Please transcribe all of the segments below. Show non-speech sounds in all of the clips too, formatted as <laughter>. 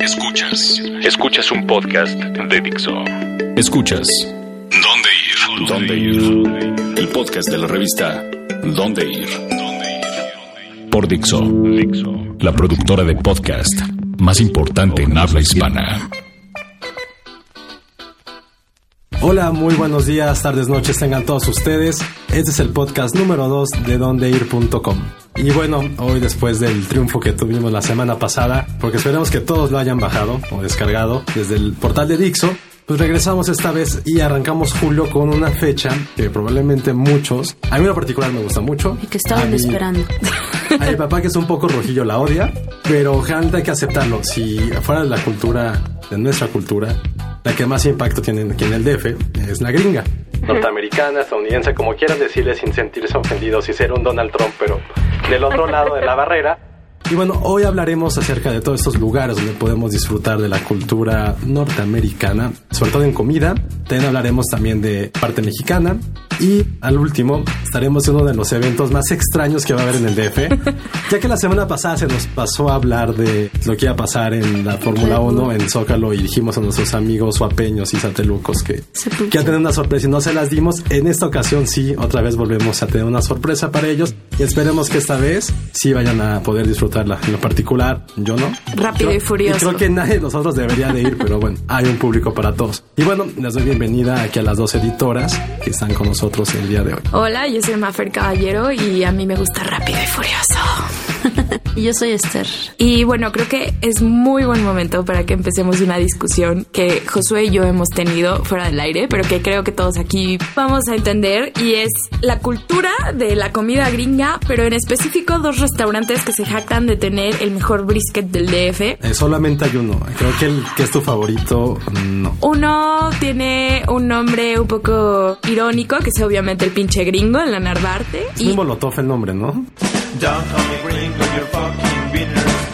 Escuchas. Escuchas un podcast de Dixo. Escuchas. ¿Dónde ir? ¿Dónde ir? El podcast de la revista ¿Dónde ir? Por Dixo. Dixo. La productora de podcast más importante en habla hispana. Hola, muy buenos días, tardes, noches tengan todos ustedes. Este es el podcast número 2 de dondeir.com. Y bueno, hoy después del triunfo que tuvimos la semana pasada, porque esperemos que todos lo hayan bajado o descargado desde el portal de Dixo, pues regresamos esta vez y arrancamos julio con una fecha que probablemente muchos, a mí en particular me gusta mucho. Y que estaban esperando. A mi papá que es un poco rojillo la odia, pero realmente hay que aceptarlo. Si fuera de la cultura, de nuestra cultura, la que más impacto tiene aquí en el DF es la gringa. Norteamericana, estadounidense, como quieran decirle sin sentirse ofendidos y ser un Donald Trump, pero del otro <laughs> lado de la barrera. Y bueno, hoy hablaremos acerca de todos estos lugares donde podemos disfrutar de la cultura norteamericana, sobre todo en comida. También hablaremos también de parte mexicana. Y al último, estaremos en uno de los eventos más extraños que va a haber en el DF, <laughs> ya que la semana pasada se nos pasó a hablar de lo que iba a pasar en la Fórmula 1 en Zócalo y dijimos a nuestros amigos suapeños y satelucos que, que a tener una sorpresa y no se las dimos. En esta ocasión sí, otra vez volvemos a tener una sorpresa para ellos y esperemos que esta vez sí vayan a poder En lo particular, yo no. Rápido y furioso. Y creo que nadie de nosotros debería de ir, pero bueno, hay un público para todos. Y bueno, les doy bienvenida aquí a las dos editoras que están con nosotros el día de hoy. Hola, yo soy Mafer Caballero y a mí me gusta rápido y furioso. <laughs> y yo soy Esther. Y bueno, creo que es muy buen momento para que empecemos una discusión que Josué y yo hemos tenido fuera del aire, pero que creo que todos aquí vamos a entender y es la cultura de la comida gringa, pero en específico dos restaurantes que se jactan de tener el mejor brisket del DF. Eh, solamente hay uno. Creo que el que es tu favorito, no. Uno tiene un nombre un poco irónico, que es obviamente el pinche gringo en la Narvarte. Es y... molotov el nombre, ¿no? Don't call me green, but you're fucking winners.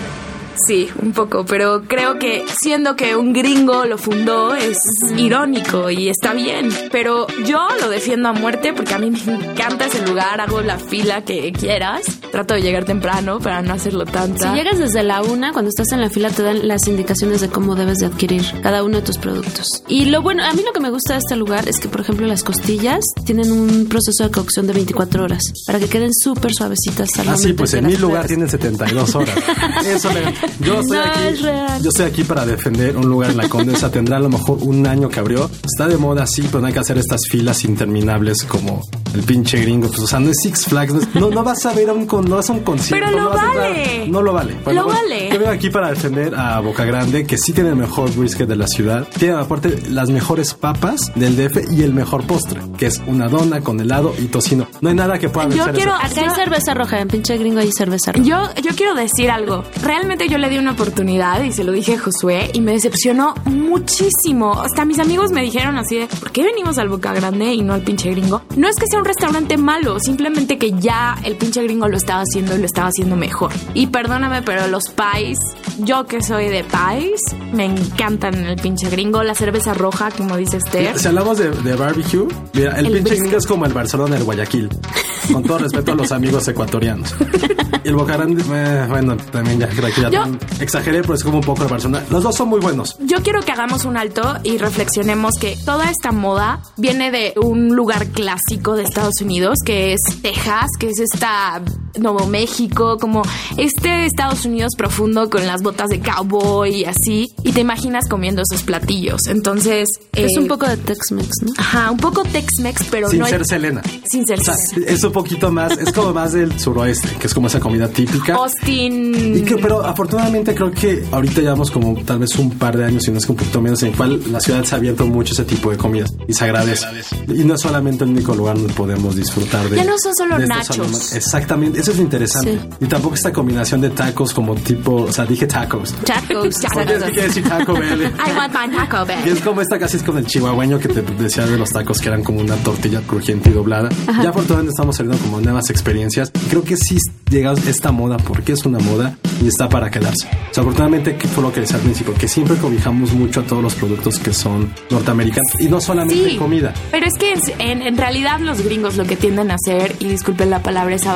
Sí, un poco, pero creo que siendo que un gringo lo fundó es irónico y está bien. Pero yo lo defiendo a muerte porque a mí me encanta ese lugar, hago la fila que quieras. Trato de llegar temprano para no hacerlo tanta. Si llegas desde la una, cuando estás en la fila te dan las indicaciones de cómo debes de adquirir cada uno de tus productos. Y lo bueno, a mí lo que me gusta de este lugar es que, por ejemplo, las costillas tienen un proceso de cocción de 24 horas para que queden súper suavecitas. Al ah, sí, pues en mi lugar tienen 72 horas. <laughs> Eso le yo estoy, aquí, yo estoy aquí para defender un lugar en la Condesa. Tendrá a lo mejor un año que abrió. Está de moda, sí, pero no hay que hacer estas filas interminables como el pinche gringo. Pues, o sea, no es Six Flags. No, no vas a ver a un, no vas a un concierto. Pero lo no vale. no lo vale. lo vale. Yo vengo aquí para defender a Boca Grande, que sí tiene el mejor brisket de la ciudad. Tiene aparte las mejores papas del DF y el mejor postre, que es una dona con helado y tocino. No hay nada que pueda Yo quiero, eso. Acá hay cerveza roja, en pinche gringo hay cerveza roja. Yo, yo quiero decir algo. Realmente yo le di una oportunidad y se lo dije a Josué y me decepcionó muchísimo. Hasta mis amigos me dijeron así de, ¿por qué venimos al Boca Grande y no al pinche gringo? No es que sea un restaurante malo, simplemente que ya el pinche gringo lo estaba haciendo y lo estaba haciendo mejor. Y perdóname, pero los pies, yo que soy de pies, me encantan el pinche gringo. La cerveza roja, como dice Esther. Si hablamos de, de barbecue, mira, el, El pinche brisket. gringo es como el Barcelona del Guayaquil. Con todo respeto a los amigos ecuatorianos. <laughs> Y el Boca Grande, eh, bueno, también ya ya Yo- exageré, pero es como un poco el Barcelona. Los dos son muy buenos. Yo quiero que hagamos un alto y reflexionemos que toda esta moda viene de un lugar clásico de Estados Unidos, que es Texas, que es esta Nuevo México, como este Estados Unidos profundo con las botas de cowboy y así, y te imaginas comiendo esos platillos. Entonces, Es eh, un poco de Tex-Mex, ¿no? Ajá, un poco Tex-Mex, pero Sin no hay- ser Selena. sin ser O sea, es un poquito más, es como más del suroeste, que es como esa comida típica. Austin. Y que, pero afortunadamente creo que ahorita llevamos como tal vez un par de años, si no es que un poquito menos, en el cual la ciudad se ha abierto mucho ese tipo de comida y se agradece. Y no es solamente el único lugar donde podemos disfrutar de. Ya no son solo nachos. Exactamente, eso es lo interesante. Sí. Y tampoco esta combinación de tacos como tipo, o sea, dije tacos. Tacos. Que quiere decir Taco Bell. <laughs> I want my Taco Y Bell. es como esta casi es con el chihuahueño que te decía de los tacos que eran como una tortilla crujiente y doblada. Ya afortunadamente estamos saliendo como nuevas experiencias. Y creo que sí llega esta moda, porque es una moda, y está para quedarse. O sea, afortunadamente, fue lo que decía al principio, que siempre cobijamos mucho a todos los productos que son norteamericanos y no solamente Sí, comida. Pero es que en, en realidad los gringos lo que tienden a hacer, y disculpen la palabra, es a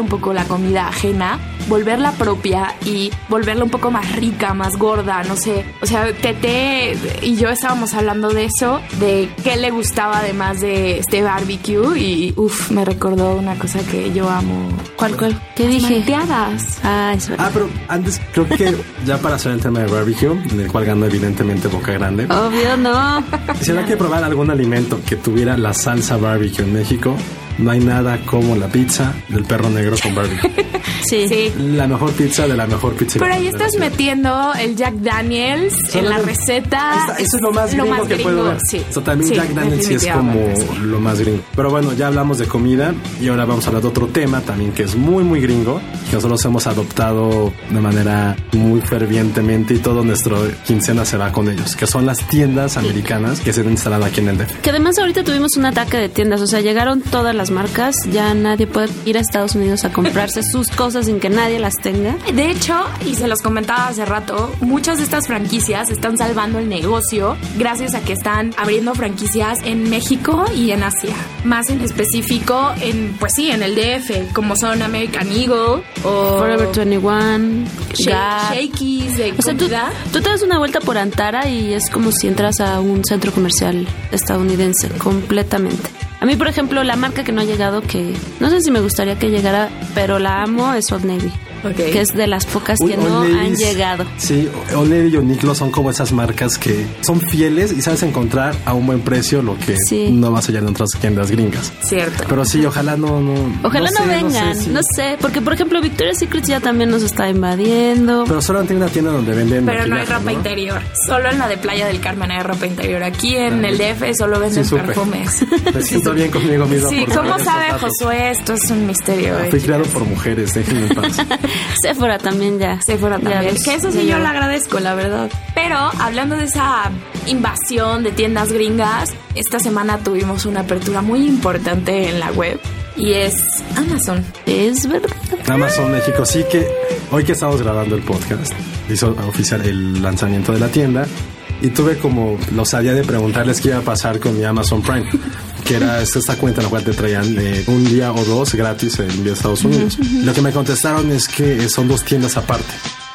un poco la comida ajena, volverla propia y volverla un poco más rica, más gorda, no sé. O sea, Tete y yo estábamos hablando de eso, de qué le gustaba además de este barbecue y uff, me recordó una cosa que yo amo. ¿Cuál, cuál? ¿Qué Las dije? malteadas. Ah, es verdad. Ah, pero antes creo que <laughs> ya para hacer el tema de barbecue, en el cual ganó evidentemente Boca Grande, Obvio, no. <laughs> si hay que probar algún alimento que tuviera la salsa barbecue en México, no hay nada como la pizza del perro negro con barbecue. <laughs> Sí. Sí. la mejor pizza de la mejor pizza. Pero ahí estás metiendo el Jack Daniels en la receta. Está, Eso es lo más gringo que puedo ver. Sí. So, también Sí, Jack Daniels sí es como lo más gringo. Pero bueno, ya hablamos de comida y ahora vamos a hablar de otro tema también que es muy, muy gringo. Que nosotros hemos adoptado de manera muy fervientemente y todo nuestro quincena se va con ellos. Que son las tiendas americanas que se han instalado aquí en el DF. Que además ahorita tuvimos un ataque de tiendas, o sea, llegaron todas las marcas, ya nadie puede ir a Estados Unidos a comprarse <laughs> sus cosas sin que nadie las tenga. De hecho, y se los comentaba hace rato, muchas de estas franquicias están salvando el negocio gracias a que están abriendo franquicias en México y en Asia. Más en específico en, pues sí, en el DF, como son American Eagle o Forever 21, Sha- Gap. Shakey's de O sea, tú, tú te das una vuelta por Antara y es como si entras a un centro comercial estadounidense, completamente. A mí, por ejemplo, la marca que no ha llegado, que no sé si me gustaría que llegara, pero la amo, es Old Navy. Que es de las pocas Uy, que no han llegado. Sí, Old Navy y Uniqlo son como esas marcas que son fieles y sabes encontrar a un buen precio lo que Sí. no vas a hallar en otras tiendas gringas. Cierto. Pero sí, ojalá no, no. Ojalá no, sé, vengan, sé, sí. no sé, porque por ejemplo Victoria's Secret ya también nos está invadiendo. Pero solo tiene una tienda donde venden. Pero no hay ropa interior. Solo en la de Playa del Carmen hay ropa interior. Aquí en el DF solo venden Sí, perfumes. <laughs> Me siento bien conmigo mismo. Sí, ¿cómo sabe. Josué? Esto es un misterio. eh, Fui chicas. criado por mujeres, déjenme en paz. <laughs> Sephora también ya. Sephora Ya también. los- que eso sí ya yo ya- le agradezco, la verdad. Pero hablando de esa invasión de tiendas gringas, esta semana tuvimos una apertura muy importante en la web y es Amazon. Es verdad. Amazon México, sí que hoy que estamos grabando el podcast, hizo oficial el lanzamiento de la tienda y tuve como la osadía de preguntarles qué iba a pasar con mi Amazon Prime, que era esta cuenta en la cual te traían eh, un día o dos gratis a Estados Unidos. Lo que me contestaron es que son dos tiendas aparte.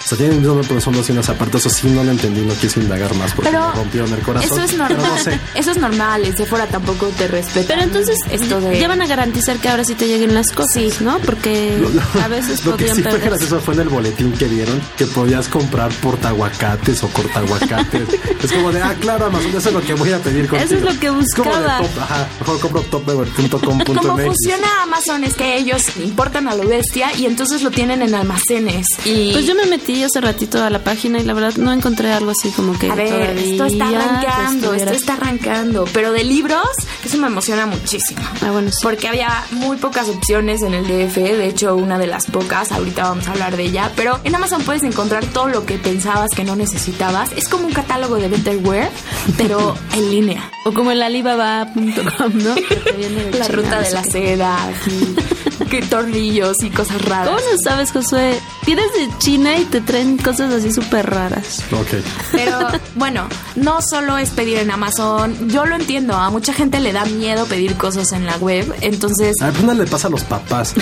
O sea, tienen un nombre, pero son dos tiendas aparte. Eso sí no lo entendí, no quise indagar más porque Pero me rompieron el corazón. eso es normal. no sé. <laughs> Eso es normal. El Sephora tampoco te respeta. Pero entonces esto de ya van a garantizar que ahora sí te lleguen las cosas, ¿no? Porque a veces Lo que sí fue perder. gracioso fue en el boletín que dieron que podías comprar portaguacates o cortaguacates. <laughs> es como de, ah, claro, Amazon, eso es lo que voy a pedir contigo. Eso es lo que Es como de buscaba. top, ajá, mejor compro Como topever.com.mx. funciona Amazon es que ellos importan a lo bestia y entonces lo tienen en almacenes. Y Pues yo me metí hace ratito a la página y la verdad no encontré algo así como que a ver, esto está arrancando, esto está arrancando. Pero de libros, eso me emociona muchísimo. Ah, bueno, sí. Porque había muy pocas opciones en el DF, de hecho una de las pocas, ahorita vamos a hablar de ella, pero en Amazon puedes encontrar todo lo que pensabas que no necesitabas. Es como un catálogo de Betterware, pero <laughs> en línea. O como el alibaba.com, ¿no? <laughs> La ruta de la seda, aquí, <laughs> que tornillos y cosas raras. ¿Cómo no sabes, Josué? Pides de China y te traen cosas así súper raras. Ok. Pero bueno, no solo es pedir en Amazon. Yo lo entiendo, a mucha gente le da miedo pedir cosas en la web. Entonces, A ver, le pasa a los papás.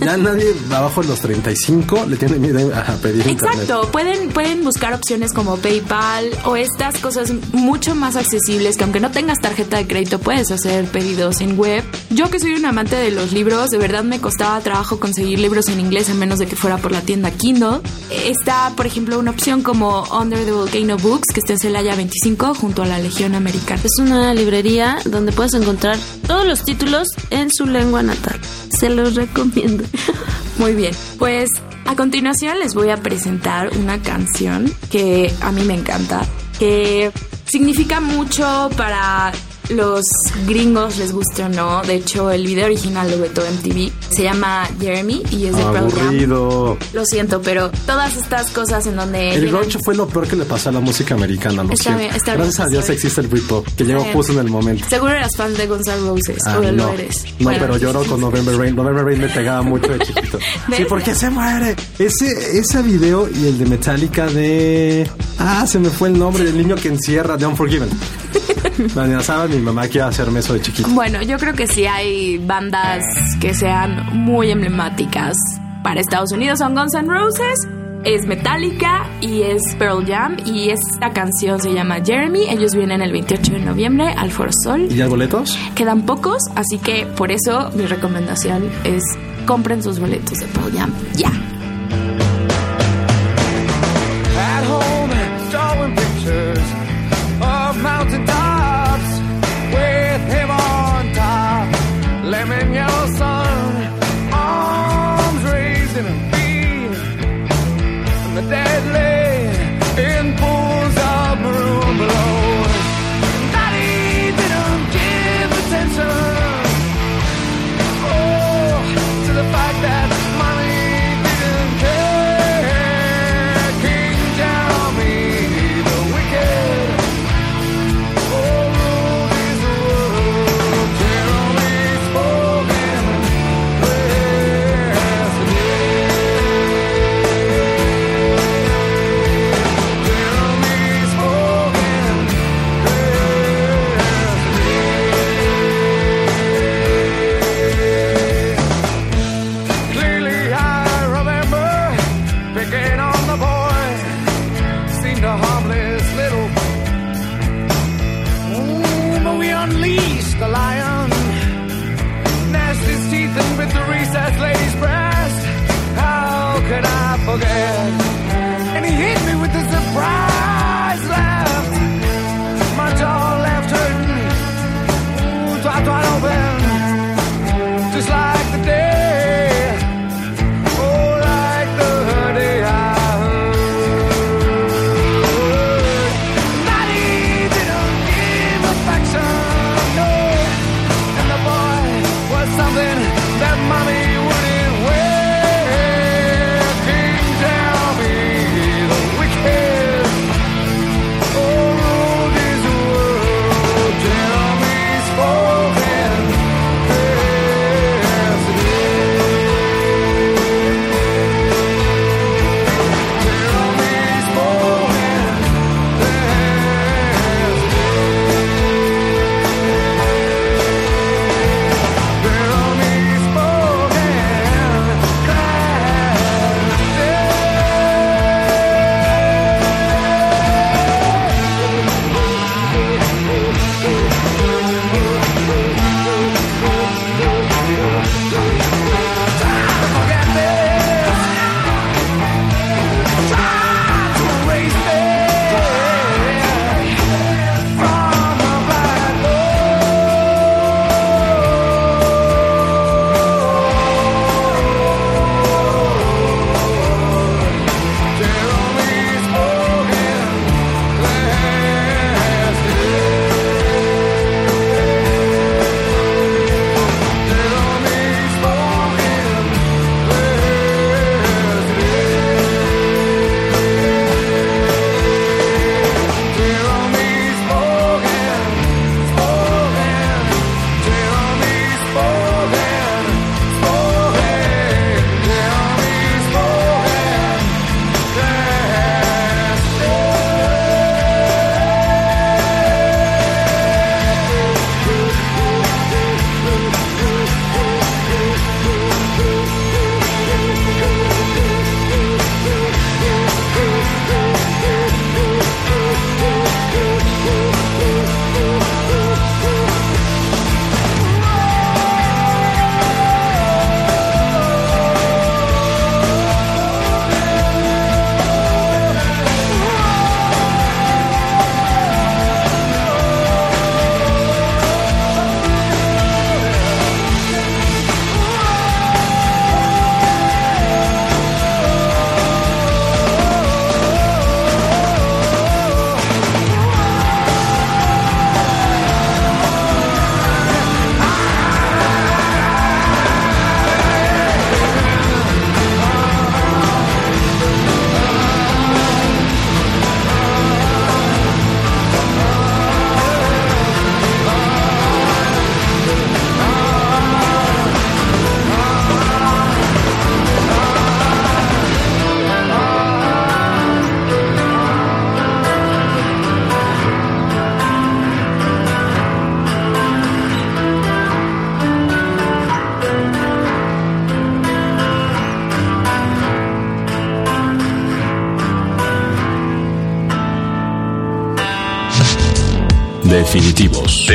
Ya <laughs> nadie abajo de los 35 le tiene miedo a pedir internet. exacto, pueden, pueden buscar opciones como PayPal o estas cosas mucho más accesibles que aunque no tengas tarjeta de crédito puedes hacer pedidos en web. Yo que soy un amante de los libros, de verdad me costaba trabajo conseguir libros en inglés a menos de que fuera por la tienda Kindle. Está, por ejemplo, una opción como Under the Volcano Books que está en Celaya 25 junto a la Legión Americana. Es una librería donde puedes encontrar todos los títulos en su lengua natal. Se los recomiendo. <laughs> Muy bien, pues a continuación les voy a presentar una canción que a mí me encanta, que significa mucho para los gringos les guste o no. De hecho, el video original lo vetó MTV. Se llama Jeremy y es de. Aburrido. Lo siento, pero todas estas cosas en donde... El grunge fue lo peor que le pasó a la música americana, lo Está bien, está bien, Gracias a Dios existe el Britpop, que llegó justo en el momento. Seguro eras fan de Guns N' Roses. Ah, o no, lo eres. no, Bueno, pero lloro con November Rain. November Rain me pegaba mucho de chiquito. <laughs> Sí, porque se muere. Ese, ese video y el de Metallica de... Ah, se me fue el nombre del niño que encierra de Unforgiven. <laughs> Me amenazaba mi mamá que iba a hacerme eso de chiquito. Bueno, yo creo que sí hay bandas que sean muy emblemáticas para Estados Unidos. Son Guns N' Roses, es Metallica y es Pearl Jam. Y esta canción se llama Jeremy. Ellos vienen el 28 de noviembre al Foro Sol. ¿Y ya boletos? Quedan pocos, así que por eso mi recomendación es compren sus boletos de Pearl Jam ya. At home, drawing pictures of mountain toi, toi,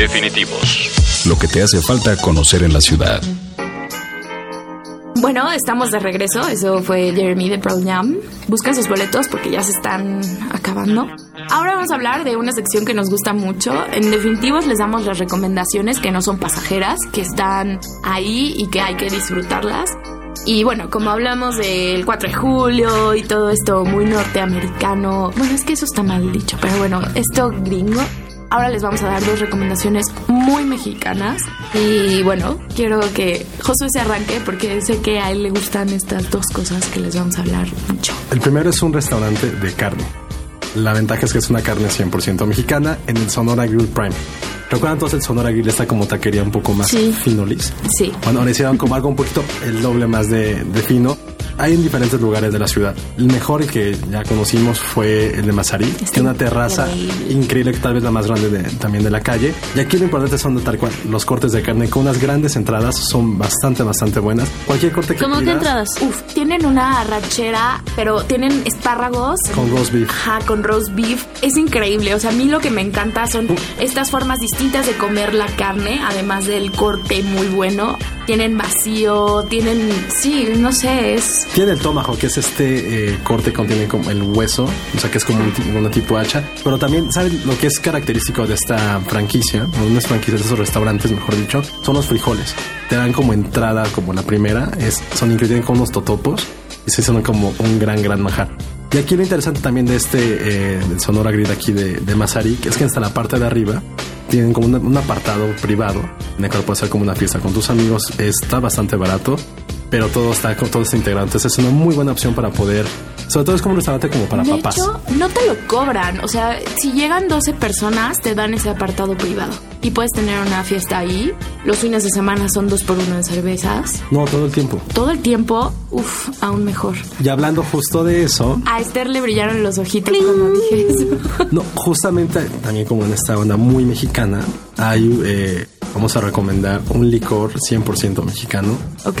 Definitivos. Lo que te hace falta conocer en la ciudad. Bueno, estamos de regreso. Eso fue Jeremy de Pearl Jam. Busquen sus boletos porque ya se están acabando. Ahora vamos a hablar de una sección que nos gusta mucho. En definitivos les damos las recomendaciones que no son pasajeras, que están ahí y que hay que disfrutarlas. Y bueno, como hablamos del 4 de julio y todo esto muy norteamericano, bueno, es que eso está mal dicho, pero bueno, esto gringo, Ahora les vamos a dar dos recomendaciones muy mexicanas. Y bueno, quiero que Josué se arranque porque sé que a él le gustan estas dos cosas que les vamos a hablar mucho. El primero es un restaurante de carne. La ventaja es que es una carne 100% mexicana en el Sonora Grill Prime. ¿Recuerdan entonces el Sonora Grill está como taquería un poco más Sí. finolis? Sí. Bueno, ahora hicieron como algo un poquito el doble más de, de fino. Hay en diferentes lugares de la ciudad. El mejor que ya conocimos fue el de Mazarí, que tiene una terraza increíble. increíble, que tal vez la más grande de- también de la calle. Y aquí lo importante son de tal cual los cortes de carne con unas grandes entradas, son bastante, bastante buenas. Cualquier corte que ¿Cómo que pidas, entradas? Uf, tienen una arrachera, pero tienen espárragos. Con roast beef. Ajá, con roast beef. Es increíble. O sea, a mí lo que me encanta son estas formas distintas de comer la carne, además del corte muy bueno. Tienen vacío, tienen, sí, no sé, es... Tiene el tomahawk, que es este eh, corte que contiene como el hueso, o sea que es como un, una tipo hacha. Pero también, ¿saben lo que es característico de esta franquicia? O no es franquicia, de estos restaurantes, mejor dicho, son los frijoles. Te dan como entrada, como la primera, es, son increíbles con unos totopos y se son como un gran, gran majar. Y aquí lo interesante también de este, eh, del Sonora Grid aquí de, de Mazarik, es que hasta la parte de arriba tienen como una- un apartado privado en el cual puedes hacer como una fiesta con tus amigos. Está bastante barato, pero todo está, todo está integrado. Entonces es una muy buena opción para poder, sobre todo es como un restaurante como para de papás. hecho, no te lo cobran. O sea, si llegan 12 personas, te dan ese apartado privado. Y puedes tener una fiesta ahí. Los fines de semana son dos por uno de cervezas. No, todo el tiempo. Todo el tiempo, uff, aún mejor. Y hablando justo de eso, A Esther le brillaron los ojitos cuando dije eso. <laughs> no, justamente también como en esta onda muy mexicana, hay, eh, vamos a recomendar un licor 100% mexicano ok.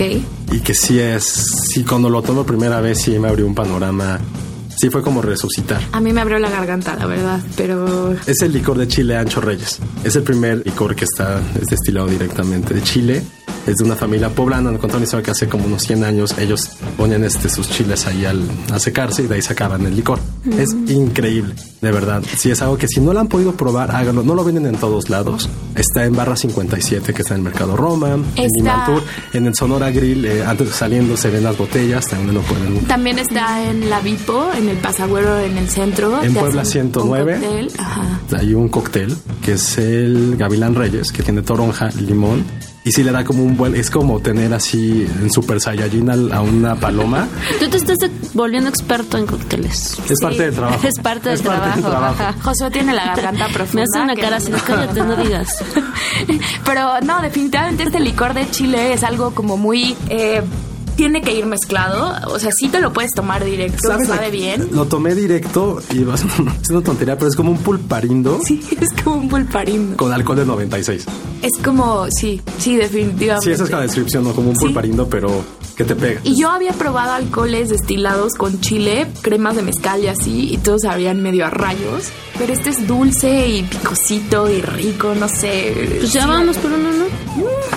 y que sí es, sí cuando lo tomo primera vez sí me abrió un panorama, sí fue como resucitar. A mí me abrió la garganta, la verdad, pero Es el licor de Chile Ancho Reyes. Es el primer licor que está es destilado directamente de Chile. Es de una familia poblana. Nos contó una historia que hace como unos 100 años ellos ponían este, sus chiles ahí al, a secarse y de ahí sacaban el licor. Es increíble, de verdad. Si es algo que si no lo han podido probar, háganlo. No lo venden en todos lados. Está en Barra 57, que está en el Mercado Roma, en Está- Imantur, en el Sonora Grill. eh, antes de saliendo se ven las botellas, también lo pueden también está en la Vipo, en el Pasagüero, en el centro. En Puebla hacen un 109. cóctel, Ajá. hay un cóctel que es el Gavilán Reyes, que tiene toronja, limón. Y sí le da como un buen, es como tener así en Super Saiyajin a una paloma. Tú te estás volviendo experto en cócteles. Es parte del trabajo. Es parte del Es parte trabajo. Josué tiene la garganta profunda. <laughs> Me hace una cara no- así, cállate, no digas. <laughs> Pero no, definitivamente este licor de Chile es algo como muy... eh, tiene que ir mezclado. O sea, sí te lo puedes tomar directo, ¿Sabes? sabe bien. Lo tomé directo y va a ser <laughs> es una tontería, pero es como un pulparindo Sí, <laughs> es como un pulparindo. con alcohol de 96. Es como, sí, sí, definitivamente. Sí, esa es la descripción, ¿no? Como un Sí. pulparindo, pero que te pega. Y yo había probado alcoholes destilados con chile, cremas de mezcal y así, y todos sabían medio a rayos. Pero este es dulce y picosito y rico, no sé. Pues ya vamos por uno, ¿no?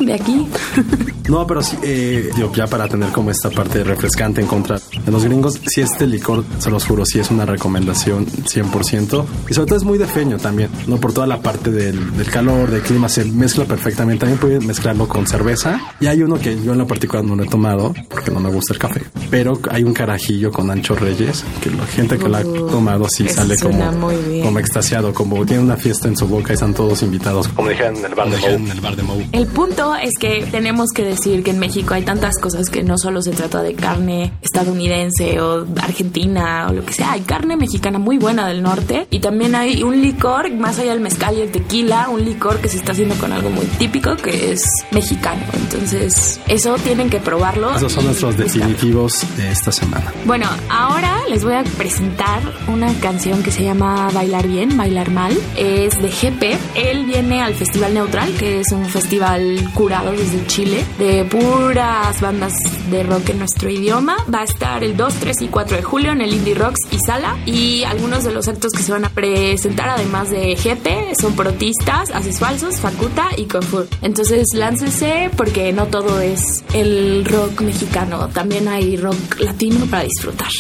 mm, De aquí. <laughs> No, pero sí, eh, digo, ya para tener como esta parte refrescante en contra de los gringos, si este licor, se los juro, sí es una recomendación 100%. Y sobre todo es muy de feño también, ¿no? Por toda la parte del, del calor, del clima, se mezcla perfectamente. También pueden mezclarlo con cerveza. Y hay uno que yo en lo particular no lo he tomado, porque no me gusta el café. Pero hay un carajillo con ancho reyes, que la gente que lo ha tomado sí sale como, como extasiado, como tiene una fiesta en su boca y están todos invitados. Como dijeron en el bar de Moe. en el bar de Mou. El punto es que tenemos que decir que en México hay tantas cosas que no solo se trata de carne estadounidense o argentina o lo que sea, hay carne mexicana muy buena del norte y también hay un licor, más allá del mezcal y el tequila, un licor que se está haciendo con algo muy típico que es mexicano. Entonces, eso tienen que probarlo. Son nuestros definitivos de esta semana. Bueno, ahora les voy a presentar una canción que se llama Bailar Bien, Bailar Mal. Es de GP. Él viene al Festival Neutral, que es un festival curado desde Chile, de puras bandas de rock en nuestro idioma. Va a estar el 2, 3 y 4 de julio en el Indie Rocks y Sala. Y algunos de los actos que se van a presentar, además de GP, son Protistas, Haces Falsos, Facuta y Confur. Entonces láncense porque no todo es el rock mexicano, también hay rock latino para disfrutar.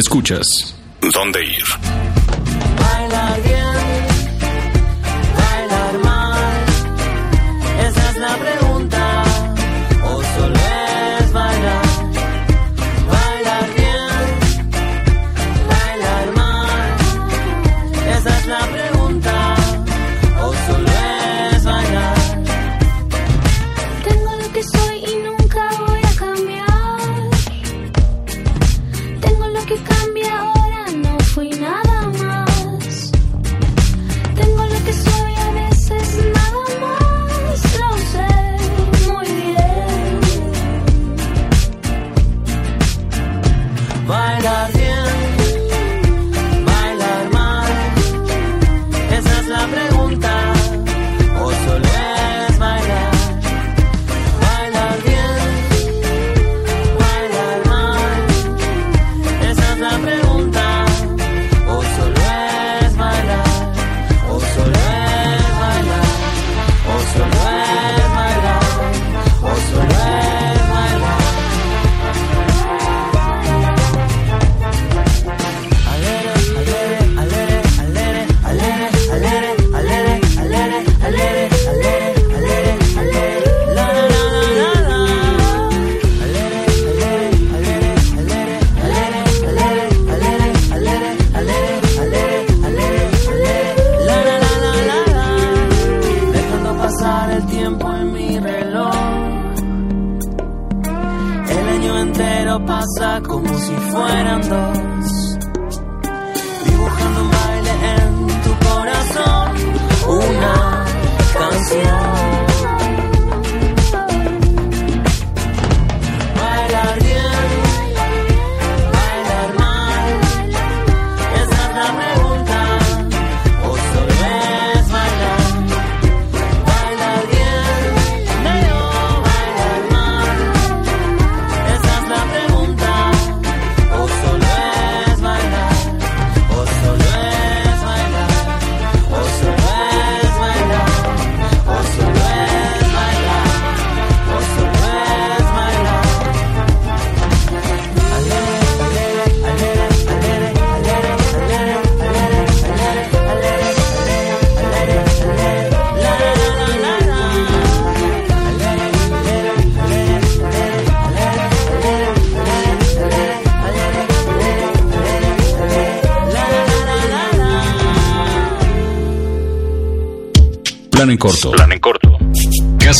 Escuchas ¿Dónde ir?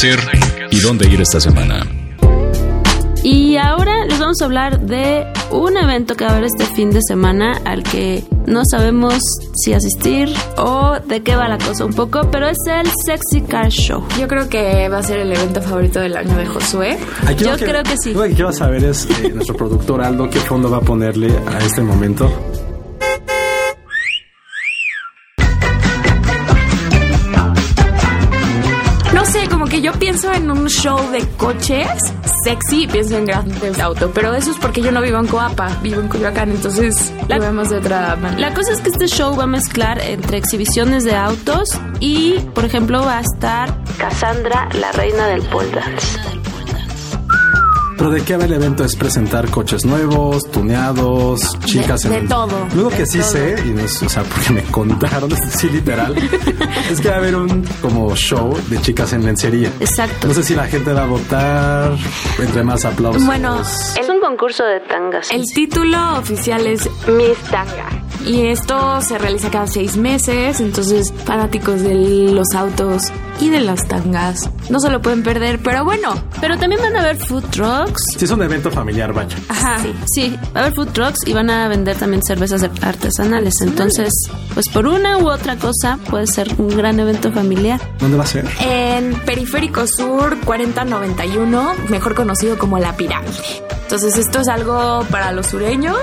Hacer y dónde ir esta semana? Y ahora les vamos a hablar de un evento que va a haber este fin de semana al que no sabemos si asistir o de qué va la cosa un poco, pero es el Sexy Car Show. Yo creo que va a ser el evento favorito del año de Josué. Aquí Yo lo creo que sí. Lo que quiero saber es eh, nuestro productor Aldo, qué fondo va a ponerle a este momento. Pienso en un show de coches sexy, pienso en grandes auto. Pero eso es porque yo no vivo en Coapa, vivo en Coyoacán, entonces La- lo vemos de otra manera. La cosa es que este show va a mezclar entre exhibiciones de autos y, por ejemplo, va a estar Cassandra, la reina del pole dance. Pero de qué va el evento es presentar coches nuevos, tuneados, chicas de en... todo, Luego de que sí todo. sé, y no es, o sea, porque me contaron, <laughs> sí literal, es que va a haber un como show de chicas en lencería. Exacto. No sé si la gente va a votar, entre más aplausos. Bueno, Es un concurso de tangas. El título oficial es Miss Tanga. Y esto se realiza cada seis meses, entonces fanáticos de los autos y de las tangas no se lo pueden perder, pero bueno, Pero también van a haber food trucks. Sí es un evento familiar, vaya. Ajá, sí. va a haber food trucks y van a vender también cervezas artesanales. Entonces, pues por una u otra cosa puede ser un gran evento familiar. ¿Dónde va a ser? en Periférico Sur 4091, mejor conocido como La Pirámide. Entonces esto es algo para los sureños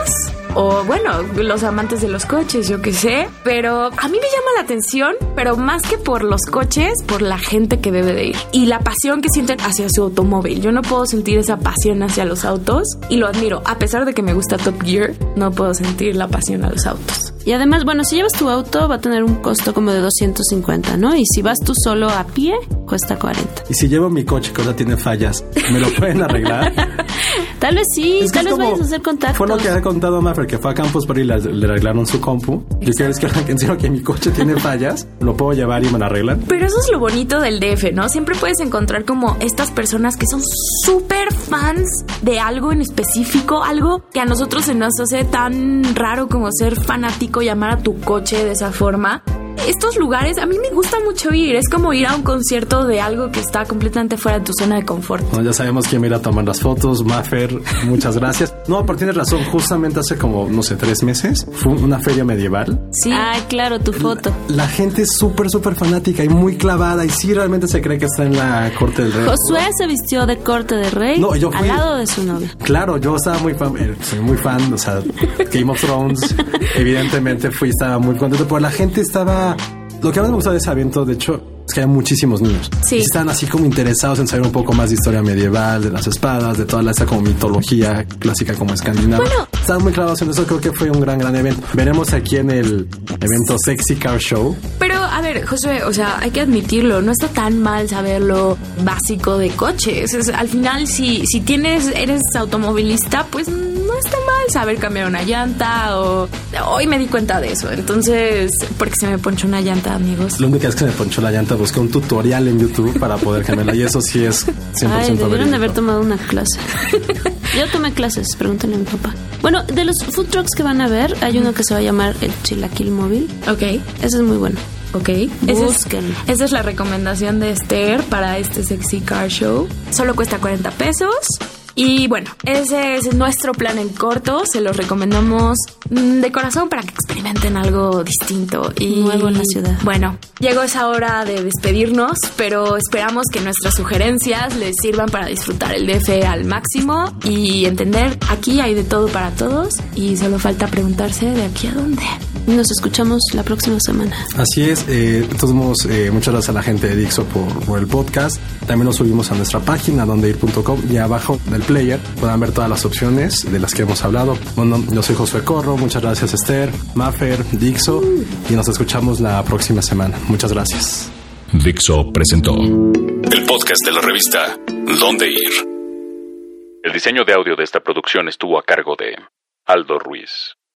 o bueno, los amantes de los coches, yo qué sé, pero a mí me llama la atención, pero más que por los coches, por la gente que debe de ir y la pasión que sienten hacia su automóvil. Yo no puedo sentir esa pasión hacia los autos y lo admiro, a pesar de que me gusta Top Gear, no puedo sentir la pasión a los autos. Y además, bueno, si llevas tu auto va a tener un costo como de 250, ¿no? Y si vas tú solo a pie, cuesta 40. Y si llevo mi coche que ahora tiene fallas, ¿me lo pueden arreglar? <laughs> Tal vez sí, Es que tal vez vayas a hacer contactos. Fue lo que ha contado Maffer, que fue a Campus Party y le, le arreglaron su compu. Yo quiero es que que encima que mi coche tiene <laughs> fallas, lo puedo llevar y me lo arreglan. Pero eso es lo bonito del DF, ¿no? Siempre puedes encontrar como estas personas que son súper fans de algo en específico, algo que a nosotros se nos hace tan raro como ser fanático, llamar a tu coche de esa forma. Estos lugares a mí me gusta mucho ir, es como ir a un concierto de algo que está completamente fuera de tu zona de confort. Ya sabemos quién va a ir a tomar las fotos. Maffer, muchas gracias. No, pero tienes razón. Justamente hace como, no sé, tres meses fue una feria medieval. Sí. Ay, claro, tu foto. La gente es súper, súper fanática y muy clavada. Y sí, realmente se cree que está en la corte del rey. Josué se vistió de corte de rey No, yo al fui- lado de su novia. Claro, yo estaba muy fan, eh, soy muy fan, o sea, Game of Thrones, <laughs> evidentemente fui, estaba muy contento, pero la gente estaba, lo que más me gustó de ese evento, de hecho, es que hay muchísimos niños. Sí. Y Estaban así como interesados en saber un poco más de historia medieval, de las espadas, de toda la, esta como mitología clásica como escandinava. Bueno. Estaban muy clavados en eso, creo que fue un gran, gran evento. Veremos aquí en el evento Sexy Car Show. Pero, ver, Josué, o sea, hay que admitirlo, no está tan mal saber lo básico de coches. Es- al final, si, si tienes, eres automovilista, pues no está mal saber cambiar una llanta o... Hoy me di cuenta de eso, entonces, porque se me ponchó una llanta, amigos. Lo único que es que se me ponchó la llanta, busqué un tutorial en YouTube para poder cambiarla y eso sí es 100% Ay, debieron de haber tomado una clase. <laughs> Yo tomé clases, pregúntale a mi papá. Bueno, de los food trucks que van a ver, hay uno que se va a llamar el Chilaquil Móvil. Ok, Ese es muy bueno. Ok. Esa es, esa es la recomendación de Esther para este Sexy Car Show. Solo cuesta 40 pesos. Y bueno, ese es nuestro plan en corto. Se los recomendamos mm, de corazón para que experimenten algo distinto y Nuevo en la ciudad. Bueno, llegó esa hora de despedirnos, pero esperamos que nuestras sugerencias les sirvan para disfrutar el DF al máximo y entender aquí hay de todo para todos y solo falta preguntarse de aquí a dónde. Nos escuchamos la próxima semana. Así es, eh, de todos modos, eh, muchas gracias a la gente de Dixo por, por el podcast. También lo subimos a nuestra página, dondeir.com, y abajo del player puedan ver todas las opciones de las que hemos hablado. Bueno, yo soy Josué Corro, muchas gracias Esther, Maffer, Dixo, y nos escuchamos la próxima semana. Muchas gracias. Dixo presentó el podcast de la revista Dónde Ir. El diseño de audio de esta producción estuvo a cargo de Aldo Ruiz.